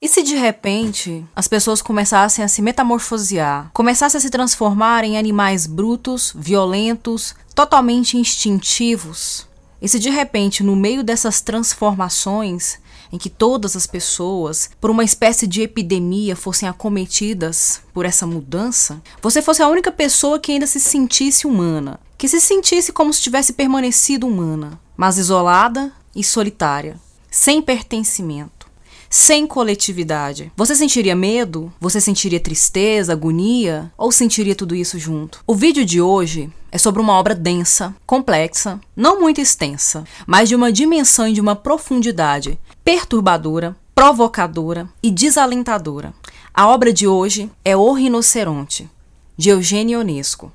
E se de repente as pessoas começassem a se metamorfosear, começassem a se transformar em animais brutos, violentos, totalmente instintivos? E se de repente, no meio dessas transformações, em que todas as pessoas, por uma espécie de epidemia, fossem acometidas por essa mudança, você fosse a única pessoa que ainda se sentisse humana, que se sentisse como se tivesse permanecido humana, mas isolada e solitária, sem pertencimento sem coletividade. Você sentiria medo? Você sentiria tristeza, agonia? Ou sentiria tudo isso junto? O vídeo de hoje é sobre uma obra densa, complexa, não muito extensa, mas de uma dimensão e de uma profundidade perturbadora, provocadora e desalentadora. A obra de hoje é O Rinoceronte, de Eugênio Ionesco.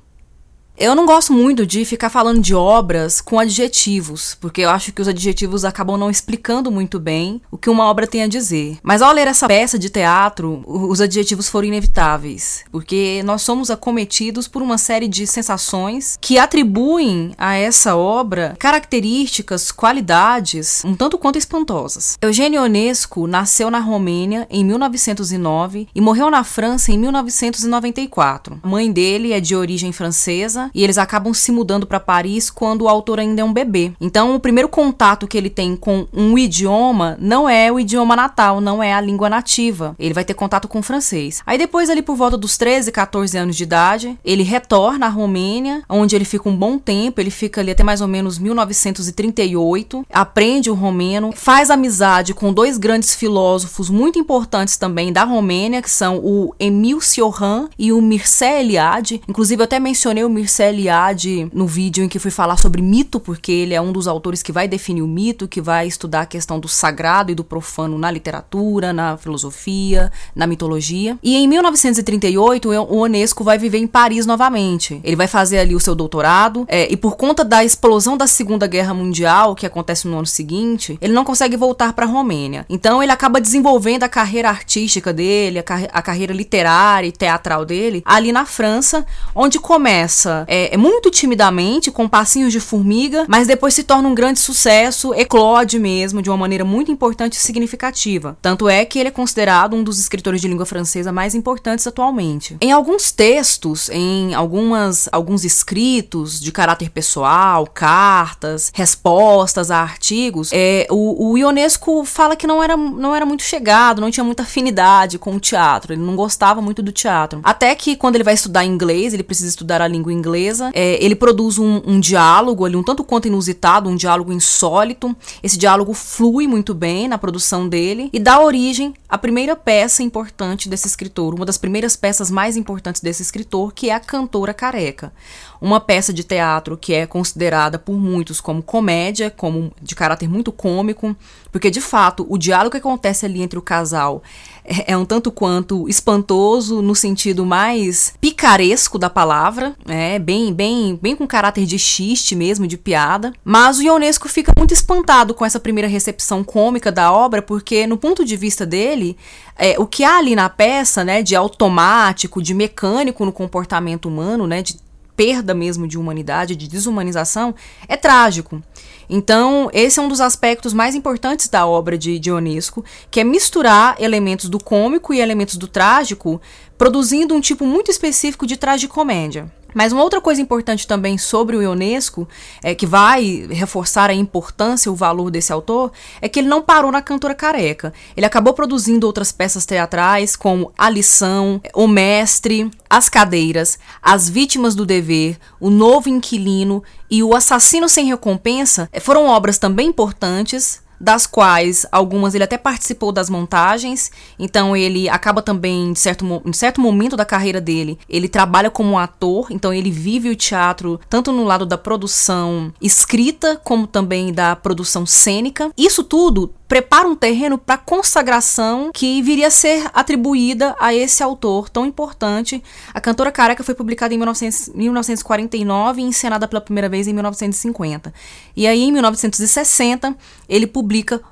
Eu não gosto muito de ficar falando de obras com adjetivos, porque eu acho que os adjetivos acabam não explicando muito bem o que uma obra tem a dizer. Mas ao ler essa peça de teatro, os adjetivos foram inevitáveis, porque nós somos acometidos por uma série de sensações que atribuem a essa obra características, qualidades um tanto quanto espantosas. Eugênio Ionesco nasceu na Romênia em 1909 e morreu na França em 1994. A mãe dele é de origem francesa e eles acabam se mudando para Paris quando o autor ainda é um bebê. Então, o primeiro contato que ele tem com um idioma não é o idioma natal, não é a língua nativa. Ele vai ter contato com o francês. Aí depois ali por volta dos 13, 14 anos de idade, ele retorna à Romênia, onde ele fica um bom tempo, ele fica ali até mais ou menos 1938, aprende o romeno, faz amizade com dois grandes filósofos muito importantes também da Romênia, que são o Emil Cioran e o Mircea Eliade. Inclusive eu até mencionei o Mircea Eliade no vídeo em que fui falar sobre mito, porque ele é um dos autores que vai definir o mito, que vai estudar a questão do sagrado e do profano na literatura, na filosofia, na mitologia. E em 1938, o Onesco vai viver em Paris novamente. Ele vai fazer ali o seu doutorado, é, e por conta da explosão da Segunda Guerra Mundial, que acontece no ano seguinte, ele não consegue voltar para a Romênia. Então ele acaba desenvolvendo a carreira artística dele, a, car a carreira literária e teatral dele, ali na França, onde começa é, é, muito timidamente, com passinhos de formiga, mas depois se torna um grande sucesso, eclode mesmo, de uma maneira muito importante e significativa. Tanto é que ele é considerado um dos escritores de língua francesa mais importantes atualmente. Em alguns textos, em algumas, alguns escritos de caráter pessoal, cartas, respostas a artigos, é, o, o Ionesco fala que não era, não era muito chegado, não tinha muita afinidade com o teatro, ele não gostava muito do teatro. Até que quando ele vai estudar inglês, ele precisa estudar a língua inglesa inglesa. É, ele produz um, um, diálogo ali, um tanto quanto inusitado, um diálogo insólito. Esse diálogo flui muito bem na produção dele e dá origem à primeira peça importante desse escritor, uma das primeiras peças mais importantes desse escritor, que é a Cantora Careca. Uma peça de teatro que é considerada por muitos como comédia, como de caráter muito cômico, porque de fato o diálogo que acontece ali entre o casal é, é um tanto quanto espantoso no sentido mais picaresco da palavra, é bem, bem, bem com caráter de xiste mesmo, de piada. Mas o Ionesco fica muito espantado com essa primeira recepção cômica da obra, porque no ponto de vista dele, é, o que há ali na peça, né, de automático, de mecânico no comportamento humano, né, de perda mesmo de humanidade, de desumanização, é trágico. Então, esse é um dos aspectos mais importantes da obra de Dionisco, que é misturar elementos do cômico e elementos do trágico, produzindo um tipo muito específico de tragicomédia. Mas uma outra coisa importante também sobre o Ionesco, é, que vai reforçar a importância e o valor desse autor, é que ele não parou na cantora careca. Ele acabou produzindo outras peças teatrais, como A Lição, O Mestre, As Cadeiras, As Vítimas do Dever, O Novo Inquilino e O Assassino Sem Recompensa. Foram obras também importantes, das quais algumas ele até participou das montagens, então ele acaba também, em certo, em certo momento da carreira dele, ele trabalha como ator, então ele vive o teatro tanto no lado da produção escrita, como também da produção cênica. Isso tudo prepara um terreno para a consagração que viria a ser atribuída a esse autor tão importante. A Cantora Careca foi publicada em 1900, 1949 e encenada pela primeira vez em 1950. E aí, em 1960, ele publica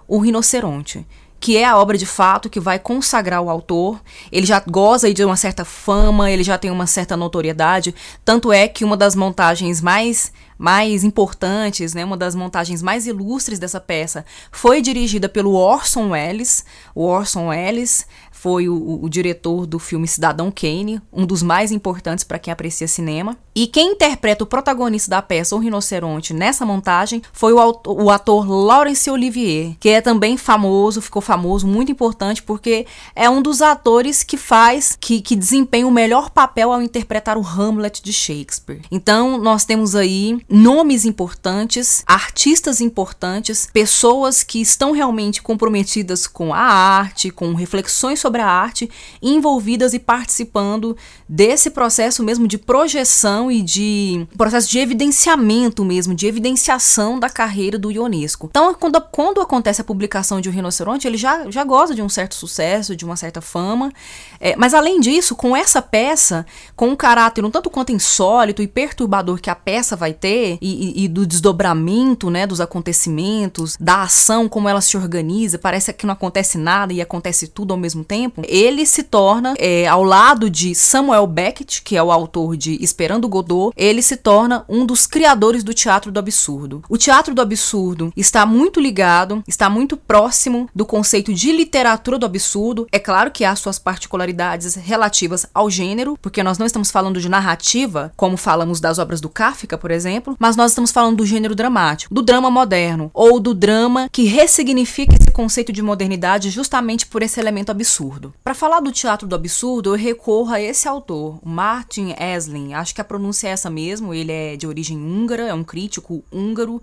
O Rinoceronte que é a obra de fato que vai consagrar o autor. Ele já goza de uma certa fama, ele já tem uma certa notoriedade, tanto é que uma das montagens mais mais importantes, né, uma das montagens mais ilustres dessa peça, foi dirigida pelo Orson Welles. O Orson Welles foi o, o, diretor do filme Cidadão Kane, um dos mais importantes para quem aprecia cinema. E quem interpreta o protagonista da peça, o rinoceronte, nessa montagem, foi o, o ator Laurence Olivier, que é também famoso, ficou famoso, muito importante, porque é um dos atores que faz, que, que desempenha o melhor papel ao interpretar o Hamlet de Shakespeare. Então, nós temos aí nomes importantes, artistas importantes, pessoas que estão realmente comprometidas com a arte, com reflexões sobre a arte envolvidas e participando desse processo mesmo de projeção e de processo de evidenciamento mesmo, de evidenciação da carreira do Ionesco. Então, quando, quando acontece a publicação de O Rinoceronte, ele já, já goza de um certo sucesso, de uma certa fama, é, mas além disso, com essa peça, com um caráter um tanto quanto insólito e perturbador que a peça vai ter, e, e, e do desdobramento né, dos acontecimentos, da ação, como ela se organiza, parece que não acontece nada e acontece tudo ao mesmo tempo tempo, ele se torna, é, ao lado de Samuel Beckett, que é o autor de Esperando Godot, ele se torna um dos criadores do teatro do absurdo. O teatro do absurdo está muito ligado, está muito próximo do conceito de literatura do absurdo. É claro que há suas particularidades relativas ao gênero, porque nós não estamos falando de narrativa, como falamos das obras do Kafka, por exemplo, mas nós estamos falando do gênero dramático, do drama moderno, ou do drama que ressignifica esse conceito de modernidade justamente por esse elemento absurdo absurdo. Para falar do teatro do absurdo, eu recorro a esse autor, Martin Esslin. Acho que a pronúncia é essa mesmo. Ele é de origem húngara, é um crítico húngaro.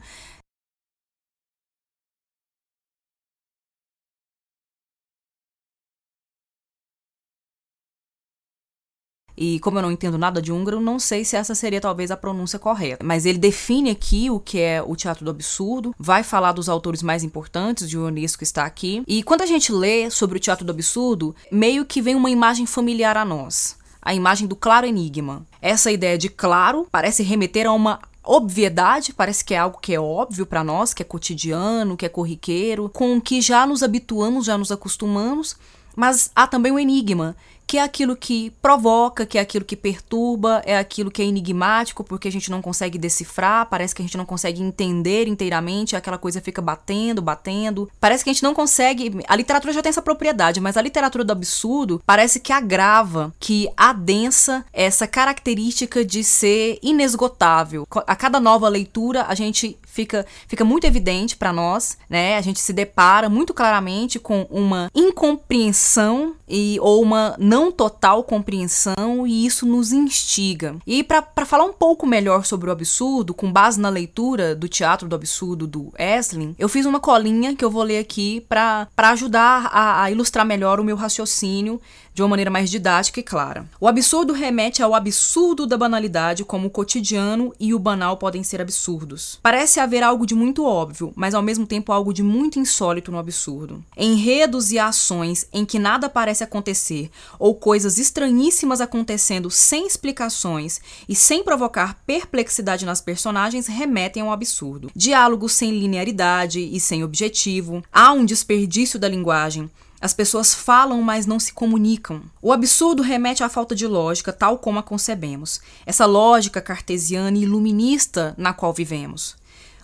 E como eu não entendo nada de húngaro, não sei se essa seria talvez a pronúncia correta. Mas ele define aqui o que é o teatro do absurdo, vai falar dos autores mais importantes, de Ionesco está aqui. E quando a gente lê sobre o teatro do absurdo, meio que vem uma imagem familiar a nós. A imagem do claro enigma. Essa ideia de claro parece remeter a uma obviedade, parece que é algo que é óbvio para nós, que é cotidiano, que é corriqueiro, com o que já nos habituamos, já nos acostumamos, mas há também o enigma, que é aquilo que provoca, que é aquilo que perturba, é aquilo que é enigmático porque a gente não consegue decifrar, parece que a gente não consegue entender inteiramente, aquela coisa fica batendo, batendo. Parece que a gente não consegue. A literatura já tem essa propriedade, mas a literatura do absurdo parece que agrava, que adensa essa característica de ser inesgotável. A cada nova leitura, a gente fica, fica muito evidente para nós, né? A gente se depara muito claramente com uma incompreensão e ou uma não total compreensão e isso nos instiga. E para falar um pouco melhor sobre o absurdo, com base na leitura do Teatro do Absurdo do Esslin, eu fiz uma colinha que eu vou ler aqui para ajudar a, a ilustrar melhor o meu raciocínio de uma maneira mais didática e clara. O absurdo remete ao absurdo da banalidade, como o cotidiano e o banal podem ser absurdos. Parece haver algo de muito óbvio, mas ao mesmo tempo algo de muito insólito no absurdo. Enredos e ações em que nada parece acontecer, ou coisas estranhíssimas acontecendo sem explicações e sem provocar perplexidade nas personagens remetem ao absurdo. Diálogos sem linearidade e sem objetivo, há um desperdício da linguagem, as pessoas falam, mas não se comunicam. O absurdo remete à falta de lógica, tal como a concebemos. Essa lógica cartesiana e iluminista na qual vivemos.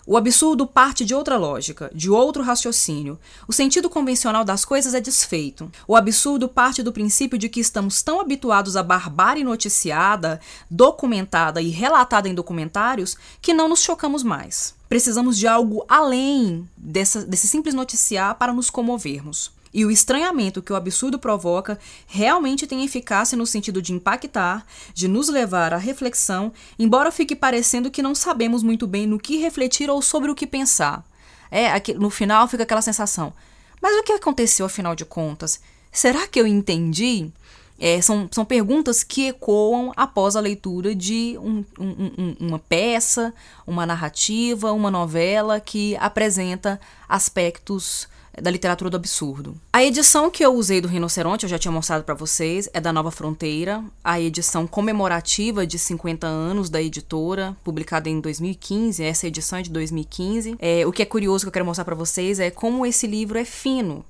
O absurdo parte de outra lógica, de outro raciocínio. O sentido convencional das coisas é desfeito. O absurdo parte do princípio de que estamos tão habituados à barbárie noticiada, documentada e relatada em documentários que não nos chocamos mais. Precisamos de algo além dessa, desse simples noticiar para nos comovermos. E o estranhamento que o absurdo provoca realmente tem eficácia no sentido de impactar, de nos levar à reflexão, embora fique parecendo que não sabemos muito bem no que refletir ou sobre o que pensar. É, aqui, no final fica aquela sensação. Mas o que aconteceu afinal de contas? Será que eu entendi? É, são, são perguntas que ecoam após a leitura de um, um, um, uma peça, uma narrativa, uma novela que apresenta aspectos da literatura do absurdo. A edição que eu usei do Rinoceronte, eu já tinha mostrado para vocês, é da Nova Fronteira, a edição comemorativa de 50 anos da editora, publicada em 2015. Essa edição é de 2015. É, o que é curioso que eu quero mostrar para vocês é como esse livro é fino.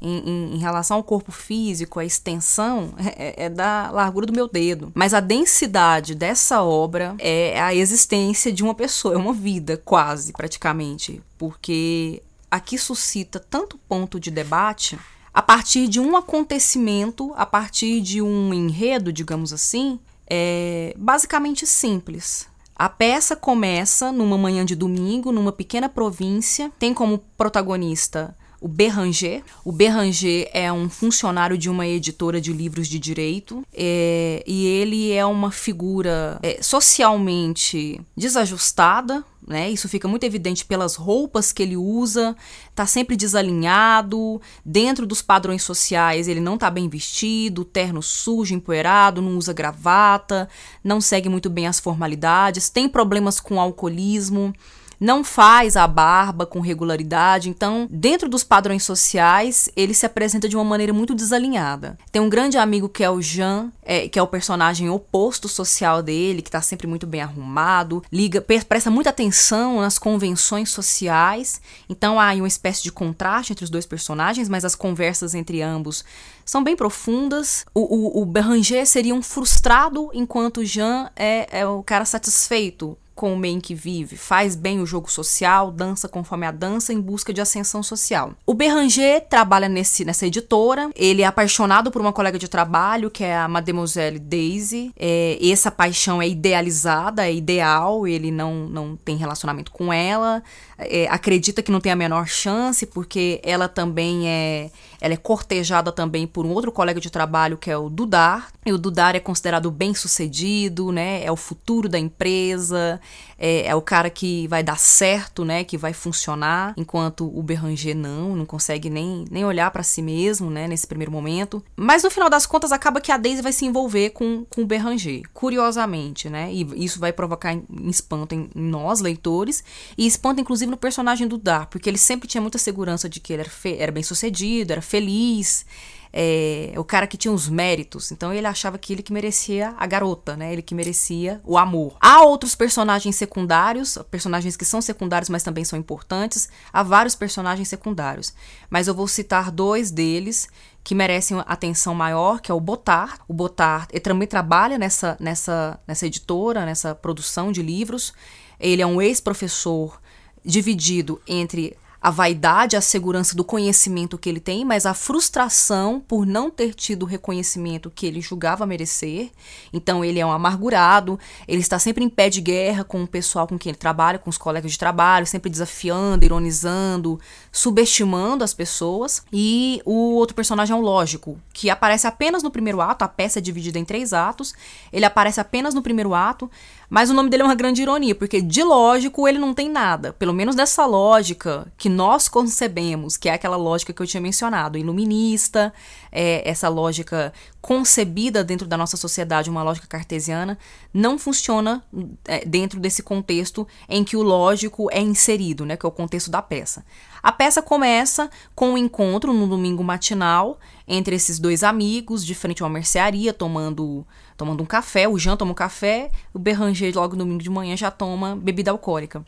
em, em, em, relação ao corpo físico, a extensão é, é, da largura do meu dedo. Mas a densidade dessa obra é a existência de uma pessoa, é uma vida, quase, praticamente. Porque aqui suscita tanto ponto de debate a partir de um acontecimento, a partir de um enredo, digamos assim, é basicamente simples. A peça começa numa manhã de domingo, numa pequena província, tem como protagonista o Berranger. O Berranger é um funcionário de uma editora de livros de direito é, e ele é uma figura é, socialmente desajustada. Né? Isso fica muito evidente pelas roupas que ele usa, tá sempre desalinhado, dentro dos padrões sociais ele não tá bem vestido, terno sujo, empoeirado, não usa gravata, não segue muito bem as formalidades, tem problemas com alcoolismo, não faz a barba com regularidade, então, dentro dos padrões sociais, ele se apresenta de uma maneira muito desalinhada. Tem um grande amigo que é o Jean, é, que é o personagem oposto social dele, que tá sempre muito bem arrumado, liga, presta muita atenção nas convenções sociais, então há uma espécie de contraste entre os dois personagens, mas as conversas entre ambos são bem profundas. O, o, o Beranger seria um frustrado, enquanto Jean é, é o cara satisfeito com o meio em que vive, faz bem o jogo social, dança conforme a dança em busca de ascensão social. O Beranger trabalha nesse, nessa editora, ele é apaixonado por uma colega de trabalho que é a Mademoiselle Daisy. É, essa paixão é idealizada, é ideal, ele não, não tem relacionamento com ela, é, acredita que não tem a menor chance porque ela também é ela é cortejada também por um outro colega de trabalho que é o Dudar. E o Dudar é considerado bem sucedido, né? É o futuro da empresa, é, é, o cara que vai dar certo, né? Que vai funcionar, enquanto o Berranger não, não consegue nem, nem olhar para si mesmo, né? Nesse primeiro momento. Mas no final das contas, acaba que a Daisy vai se envolver com, com o Berranger, curiosamente, né? E isso vai provocar espanto em, nós, leitores, e espanto inclusive no personagem do Dar, porque ele sempre tinha muita segurança de que ele era, era bem sucedido, era feliz é, o cara que tinha os méritos. Então ele achava que ele que merecia a garota, né? Ele que merecia o amor. Há outros personagens secundários, personagens que são secundários, mas também são importantes. Há vários personagens secundários. Mas eu vou citar dois deles que merecem atenção maior, que é o Botar. O Botar ele também trabalha nessa, nessa, nessa editora, nessa produção de livros. Ele é um ex-professor dividido entre a vaidade, a segurança do conhecimento que ele tem, mas a frustração por não ter tido o reconhecimento que ele julgava merecer. Então ele é um amargurado, ele está sempre em pé de guerra com o pessoal com quem ele trabalha, com os colegas de trabalho, sempre desafiando, ironizando, subestimando as pessoas. E o outro personagem é o lógico, que aparece apenas no primeiro ato, a peça é dividida em três atos. Ele aparece apenas no primeiro ato, mas o nome dele é uma grande ironia, porque de lógico ele não tem nada. Pelo menos dessa lógica que nós concebemos, que é aquela lógica que eu tinha mencionado, iluminista, é, essa lógica concebida dentro da nossa sociedade, uma lógica cartesiana, não funciona é, dentro desse contexto em que o lógico é inserido, né, que é o contexto da peça. A peça começa com um encontro no domingo matinal entre esses dois amigos, de frente a uma mercearia, tomando, tomando um café. O Jean toma um café, o Berranger, logo no domingo de manhã, já toma bebida alcoólica.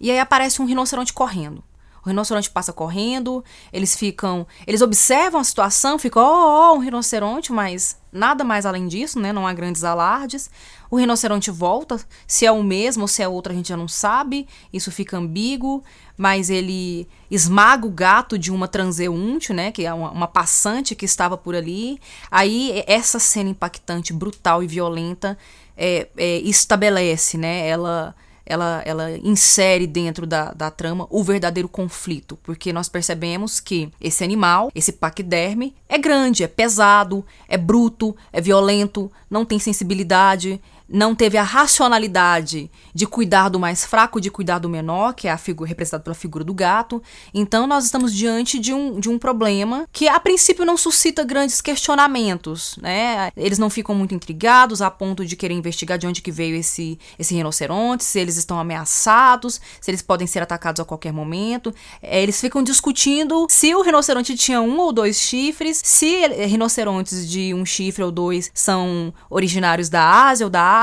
E aí aparece um rinoceronte correndo. O rinoceronte passa correndo, eles ficam. Eles observam a situação, ficam, ó, oh, oh, um rinoceronte, mas nada mais além disso, né? Não há grandes alardes. O rinoceronte volta, se é o mesmo ou se é outro a gente já não sabe, isso fica ambíguo, mas ele esmaga o gato de uma transeunte, né? Que é uma, uma passante que estava por ali. Aí essa cena impactante, brutal e violenta é, é, estabelece, né? Ela ela, ela insere dentro da, da trama o verdadeiro conflito, porque nós percebemos que esse animal, esse paquiderme, é grande, é pesado, é bruto, é violento, não tem sensibilidade, não teve a racionalidade de cuidar do mais fraco, de cuidar do menor, que é a figura representada pela figura do gato. Então nós estamos diante de um, de um problema que a princípio não suscita grandes questionamentos, né? Eles não ficam muito intrigados a ponto de querer investigar de onde que veio esse, esse rinoceronte, se eles estão ameaçados, se eles podem ser atacados a qualquer momento. É, eles ficam discutindo se o rinoceronte tinha um ou dois chifres, se rinocerontes de um chifre ou dois são originários da Ásia ou da África.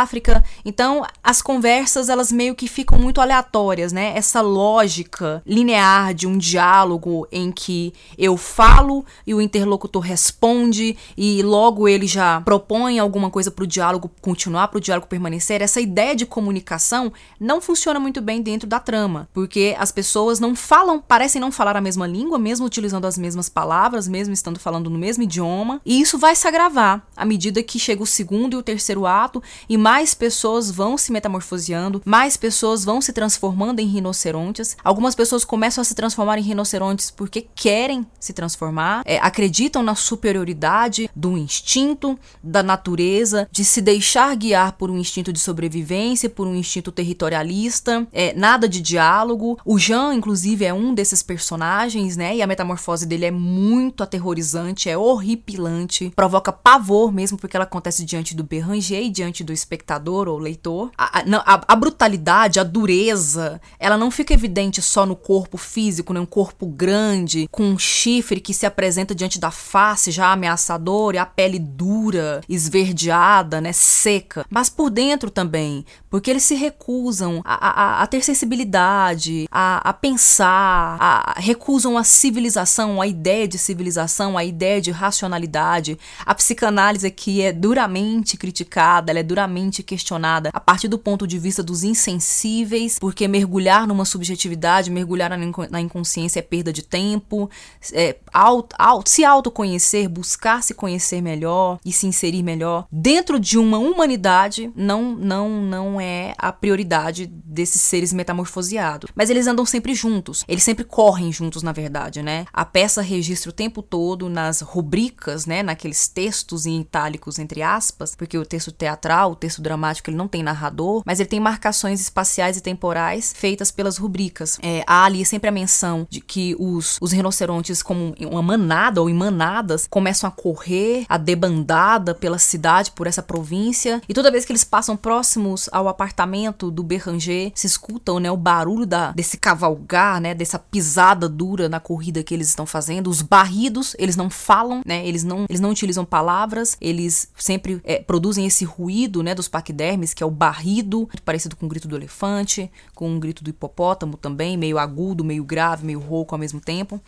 Então, as conversas elas meio que ficam muito aleatórias, né? Essa lógica linear de um diálogo em que eu falo e o interlocutor responde e logo ele já propõe alguma coisa para o diálogo continuar, para o diálogo permanecer. Essa ideia de comunicação não funciona muito bem dentro da trama, porque as pessoas não falam, parecem não falar a mesma língua, mesmo utilizando as mesmas palavras, mesmo estando falando no mesmo idioma, e isso vai se agravar à medida que chega o segundo e o terceiro ato e mais pessoas vão se metamorfoseando, mais pessoas vão se transformando em rinocerontes. Algumas pessoas começam a se transformar em rinocerontes porque querem se transformar, é, acreditam na superioridade do instinto, da natureza, de se deixar guiar por um instinto de sobrevivência, por um instinto territorialista, é, nada de diálogo. O Jean, inclusive, é um desses personagens, né? E a metamorfose dele é muito aterrorizante, é horripilante, provoca pavor mesmo porque ela acontece diante do Beranger e diante do espectador ou leitor. A, a, a, brutalidade, a dureza, ela não fica evidente só no corpo físico, né? Um corpo grande, com um chifre que se apresenta diante da face já ameaçador e a pele dura, esverdeada, né? Seca. Mas por dentro também, porque eles se recusam a, a, a ter sensibilidade, a, a pensar, a, recusam a civilização, a ideia de civilização, a ideia de racionalidade. A psicanálise aqui é duramente criticada, ela é duramente questionada a partir do ponto de vista dos insensíveis, porque mergulhar numa subjetividade, mergulhar na inconsciência é perda de tempo, é, auto, auto, se autoconhecer, buscar se conhecer melhor e se inserir melhor dentro de uma humanidade não não não é a prioridade desses seres metamorfoseados. Mas eles andam sempre juntos, eles sempre correm juntos, na verdade, né? A peça registra o tempo todo nas rubricas, né, naqueles textos em itálicos entre aspas, porque o texto teatral, texto dramático, ele não tem narrador, mas ele tem marcações espaciais e temporais feitas pelas rubricas. É, há ali sempre a menção de que os, os rinocerontes, como uma manada ou em manadas, começam a correr, a debandada pela cidade, por essa província, e toda vez que eles passam próximos ao apartamento do Berranger, se escutam né, o barulho da, desse cavalgar, né, dessa pisada dura na corrida que eles estão fazendo, os barridos, eles não falam, né, eles não, eles não utilizam palavras, eles sempre é, produzem esse ruído né, dos paquidermes, que é o barrido, muito parecido com o grito do elefante, com o grito do hipopótamo também, meio agudo, meio grave, meio rouco ao mesmo tempo.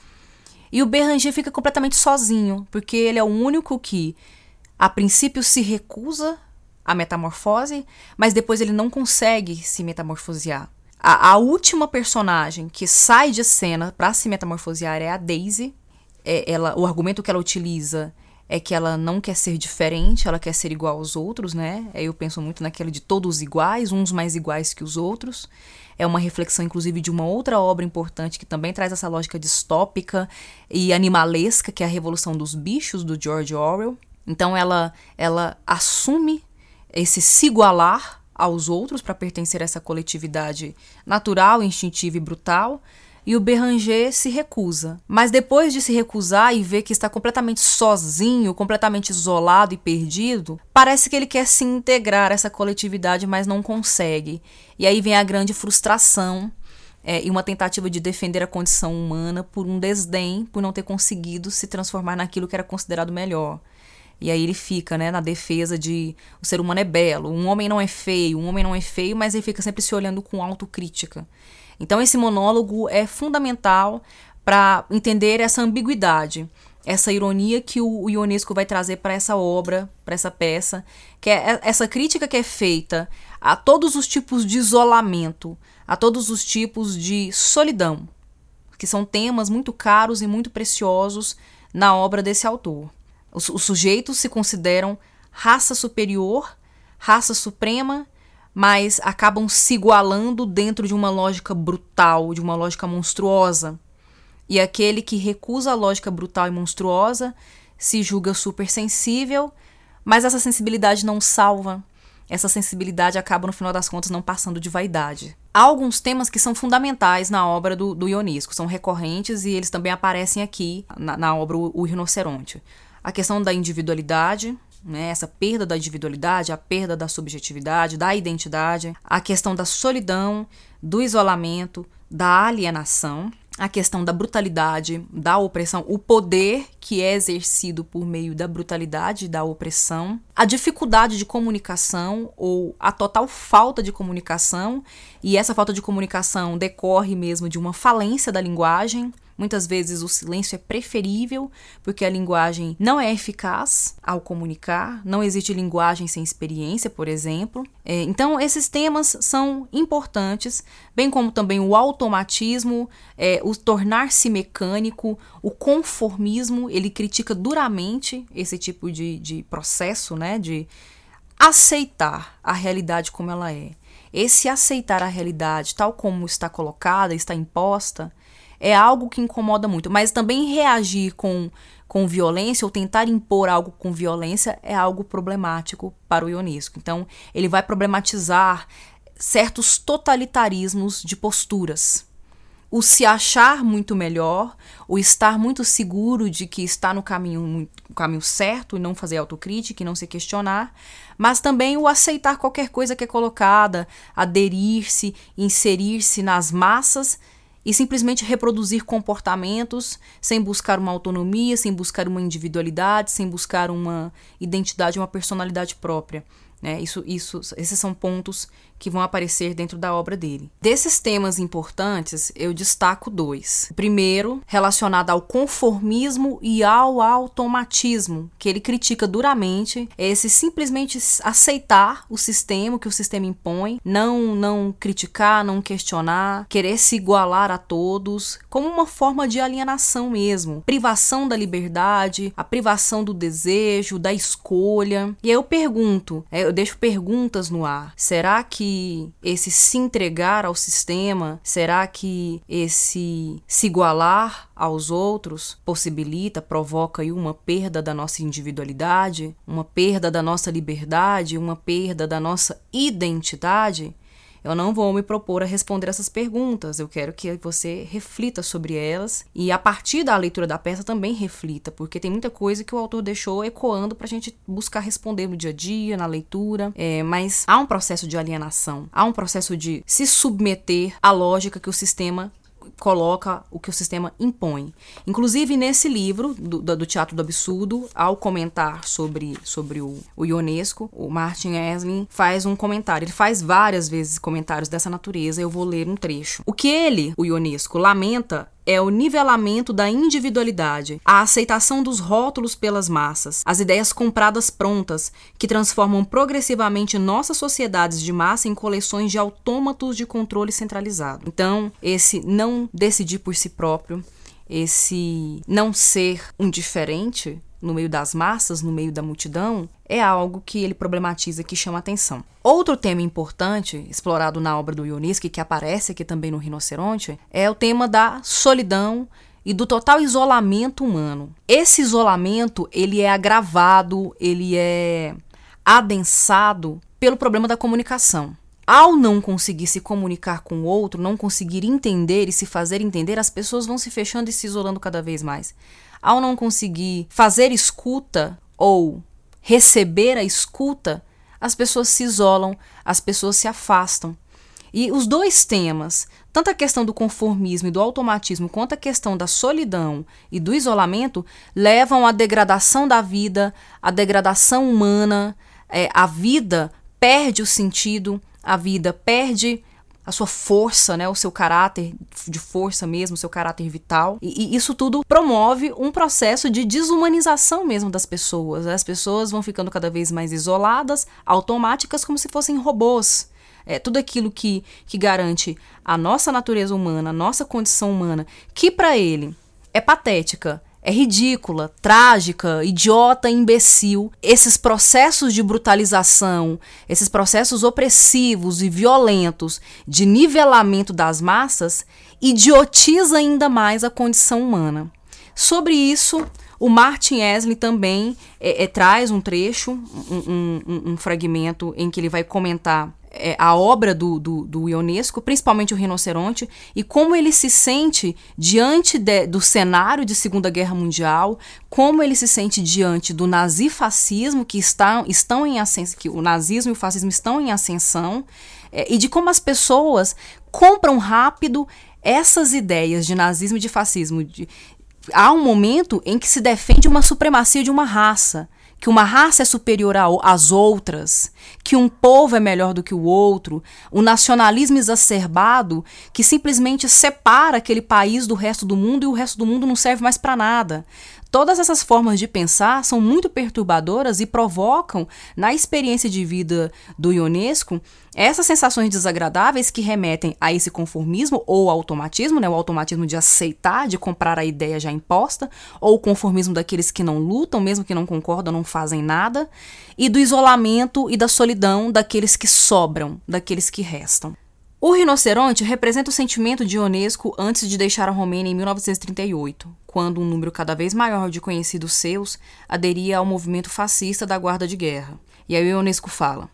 E o Beranger fica completamente sozinho, porque ele é o único que, a princípio, se recusa à metamorfose, mas depois ele não consegue se metamorfosear. A, a última personagem que sai de cena para se metamorfosear é a Daisy. É, ela, o argumento que ela utiliza é que ela não quer ser diferente, ela quer ser igual aos outros, né? Eu penso muito naquela de todos iguais, uns mais iguais que os outros. É uma reflexão, inclusive, de uma outra obra importante que também traz essa lógica distópica e animalesca, que é a Revolução dos Bichos, do George Orwell. Então ela, ela assume esse se igualar aos outros para pertencer a essa coletividade natural, instintiva e brutal, e o Beranger se recusa. Mas depois de se recusar e ver que está completamente sozinho, completamente isolado e perdido, parece que ele quer se integrar a essa coletividade, mas não consegue. E aí vem a grande frustração é, e uma tentativa de defender a condição humana por um desdém, por não ter conseguido se transformar naquilo que era considerado melhor. E aí ele fica, né, na defesa de o ser humano é belo, um homem não é feio, um homem não é feio, mas ele fica sempre se olhando com autocrítica. Então, esse monólogo é fundamental para entender essa ambiguidade, essa ironia que o Ionesco vai trazer para essa obra, para essa peça, que é essa crítica que é feita a todos os tipos de isolamento, a todos os tipos de solidão, que são temas muito caros e muito preciosos na obra desse autor. Os, os sujeitos se consideram raça superior, raça suprema mas acabam se igualando dentro de uma lógica brutal, de uma lógica monstruosa. E aquele que recusa a lógica brutal e monstruosa se julga supersensível, mas essa sensibilidade não salva. Essa sensibilidade acaba, no final das contas, não passando de vaidade. Há alguns temas que são fundamentais na obra do, do Ionisco, são recorrentes e eles também aparecem aqui na, na obra O, o Rinoceronte. A questão da individualidade, né? Essa perda da individualidade, a perda da subjetividade, da identidade, a questão da solidão, do isolamento, da alienação, a questão da brutalidade, da opressão, o poder que é exercido por meio da brutalidade, da opressão, a dificuldade de comunicação ou a total falta de comunicação, e essa falta de comunicação decorre mesmo de uma falência da linguagem Muitas vezes o silêncio é preferível porque a linguagem não é eficaz ao comunicar, não existe linguagem sem experiência, por exemplo. É, então, esses temas são importantes, bem como também o automatismo, é, o tornar-se mecânico, o conformismo. Ele critica duramente esse tipo de, de processo, né, de aceitar a realidade como ela é. Esse aceitar a realidade tal como está colocada, está imposta, é algo que incomoda muito. Mas também reagir com, com violência ou tentar impor algo com violência é algo problemático para o Ionesco. Então, ele vai problematizar certos totalitarismos de posturas. O se achar muito melhor, o estar muito seguro de que está no caminho, no caminho certo e não fazer autocrítica e não se questionar, mas também o aceitar qualquer coisa que é colocada, aderir-se, inserir-se nas massas e simplesmente reproduzir comportamentos sem buscar uma autonomia, sem buscar uma individualidade, sem buscar uma identidade, uma personalidade própria. Né? Isso, isso, esses são pontos que vão aparecer dentro da obra dele. Desses temas importantes, eu destaco dois. O primeiro, relacionado ao conformismo e ao automatismo, que ele critica duramente, é esse simplesmente aceitar o sistema, que o sistema impõe, não, não criticar, não questionar, querer se igualar a todos, como uma forma de alienação mesmo, privação da liberdade, a privação do desejo, da escolha. E aí eu pergunto, é, eu deixo perguntas no ar. Será que esse se entregar ao sistema, será que esse se igualar aos outros possibilita, provoca aí uma perda da nossa individualidade, uma perda da nossa liberdade, uma perda da nossa identidade? Eu não vou me propor a responder essas perguntas, eu quero que você reflita sobre elas e a partir da leitura da peça também reflita, porque tem muita coisa que o autor deixou ecoando para a gente buscar responder no dia a dia, na leitura, é, mas há um processo de alienação, há um processo de se submeter à lógica que o sistema coloca o que o sistema impõe. Inclusive, nesse livro do, do Teatro do Absurdo, ao comentar sobre, sobre o, o Ionesco, o Martin Esling faz um comentário. Ele faz várias vezes comentários dessa natureza. Eu vou ler um trecho. O que ele, o Ionesco, lamenta é o nivelamento da individualidade, a aceitação dos rótulos pelas massas, as ideias compradas prontas, que transformam progressivamente nossas sociedades de massa em coleções de autômatos de controle centralizado. Então, esse não decidir por si próprio, esse não ser um diferente no meio das massas, no meio da multidão, é algo que ele problematiza que chama atenção. Outro tema importante explorado na obra do Ionesco, que aparece aqui também no Rinoceronte, é o tema da solidão e do total isolamento humano. Esse isolamento, ele é agravado, ele é adensado pelo problema da comunicação. Ao não conseguir se comunicar com o outro, não conseguir entender e se fazer entender, as pessoas vão se fechando e se isolando cada vez mais. Ao não conseguir fazer escuta ou receber a escuta, as pessoas se isolam, as pessoas se afastam. E os dois temas, tanto a questão do conformismo e do automatismo, quanto a questão da solidão e do isolamento, levam à degradação da vida, à degradação humana. É, a vida perde o sentido, a vida perde a sua força, né, o seu caráter de força mesmo, o seu caráter vital. E, e, isso tudo promove um processo de desumanização mesmo das pessoas. As pessoas vão ficando cada vez mais isoladas, automáticas, como se fossem robôs. É, tudo aquilo que, que garante a nossa natureza humana, a nossa condição humana, que para ele é patética, é ridícula, trágica, idiota, imbecil. Esses processos de brutalização, esses processos opressivos e violentos de nivelamento das massas idiotiza ainda mais a condição humana. Sobre isso, o Martin Esli também é, é, traz um trecho, um, um, um fragmento em que ele vai comentar é, a obra do, do, do, Ionesco, principalmente o Rinoceronte, e como ele se sente diante de, do cenário de Segunda Guerra Mundial, como ele se sente diante do nazifascismo que está, estão em ascensão, que o nazismo e o fascismo estão em ascensão, é, e de como as pessoas compram rápido essas ideias de nazismo e de fascismo, de, há um momento em que se defende uma supremacia de uma raça, que uma raça é superior às outras, que um povo é melhor do que o outro, o nacionalismo exacerbado que simplesmente separa aquele país do resto do mundo e o resto do mundo não serve mais para nada. Todas essas formas de pensar são muito perturbadoras e provocam, na experiência de vida do Ionesco, essas sensações desagradáveis que remetem a esse conformismo ou automatismo, né, o automatismo de aceitar, de comprar a ideia já imposta, ou o conformismo daqueles que não lutam, mesmo que não concordam, não fazem nada, e do isolamento e da solidão daqueles que sobram, daqueles que restam. O rinoceronte representa o sentimento de Ionesco antes de deixar a Romênia em 1938, quando um número cada vez maior de conhecidos seus aderia ao movimento fascista da Guarda de Guerra. E aí Ionesco fala: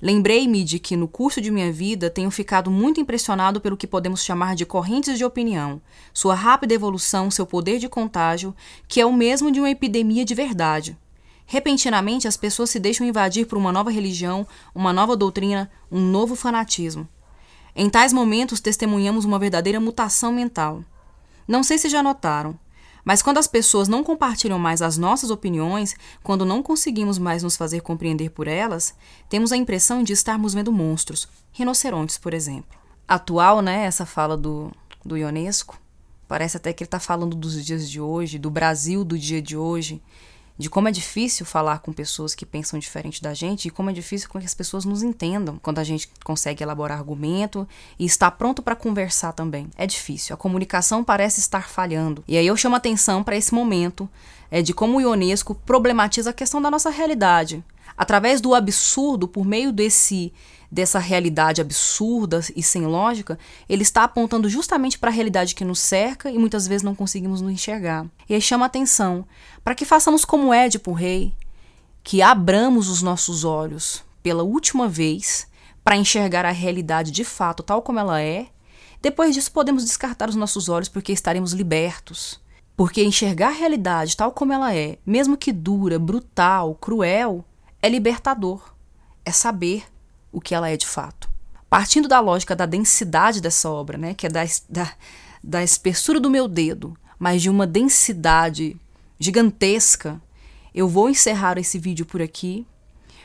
Lembrei-me de que no curso de minha vida tenho ficado muito impressionado pelo que podemos chamar de correntes de opinião, sua rápida evolução, seu poder de contágio, que é o mesmo de uma epidemia de verdade. Repentinamente, as pessoas se deixam invadir por uma nova religião, uma nova doutrina, um novo fanatismo. Em tais momentos, testemunhamos uma verdadeira mutação mental. Não sei se já notaram, mas quando as pessoas não compartilham mais as nossas opiniões, quando não conseguimos mais nos fazer compreender por elas, temos a impressão de estarmos vendo monstros, rinocerontes, por exemplo. Atual, né, essa fala do, do Ionesco. Parece até que ele está falando dos dias de hoje, do Brasil do dia de hoje, de como é difícil falar com pessoas que pensam diferente da gente e como é difícil que as pessoas nos entendam quando a gente consegue elaborar argumento e está pronto para conversar também. É difícil, a comunicação parece estar falhando. E aí eu chamo atenção para esse momento é, de como o Ionesco problematiza a questão da nossa realidade. Através do absurdo, por meio desse dessa realidade absurda e sem lógica, ele está apontando justamente para a realidade que nos cerca e muitas vezes não conseguimos nos enxergar. E aí chama atenção para que façamos como Édipo Rei, que abramos os nossos olhos pela última vez para enxergar a realidade de fato tal como ela é. Depois disso podemos descartar os nossos olhos porque estaremos libertos. Porque enxergar a realidade tal como ela é, mesmo que dura, brutal, cruel, é libertador. É saber o que ela é de fato. Partindo da lógica da densidade dessa obra, né, que é da, da, da espessura do meu dedo, mas de uma densidade gigantesca, eu vou encerrar esse vídeo por aqui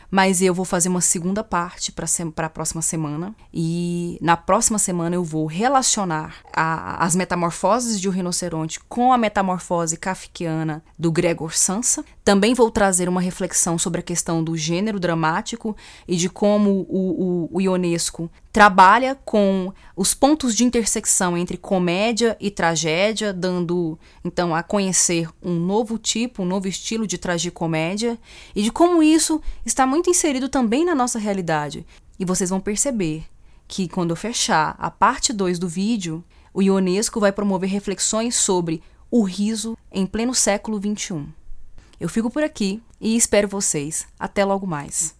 mas eu vou fazer uma segunda parte para a próxima semana. E na próxima semana eu vou relacionar a, as metamorfoses de um rinoceronte com a metamorfose kafkiana do Gregor Samsa. Também vou trazer uma reflexão sobre a questão do gênero dramático e de como o, o, o Ionesco trabalha com os pontos de intersecção entre comédia e tragédia, dando então a conhecer um novo tipo, um novo estilo de tragicomédia e de como isso está muito inserido também na nossa realidade. E vocês vão perceber que quando eu fechar a parte 2 do vídeo, o Ionesco vai promover reflexões sobre o riso em pleno século XXI. Eu fico por aqui e espero vocês. Até logo mais.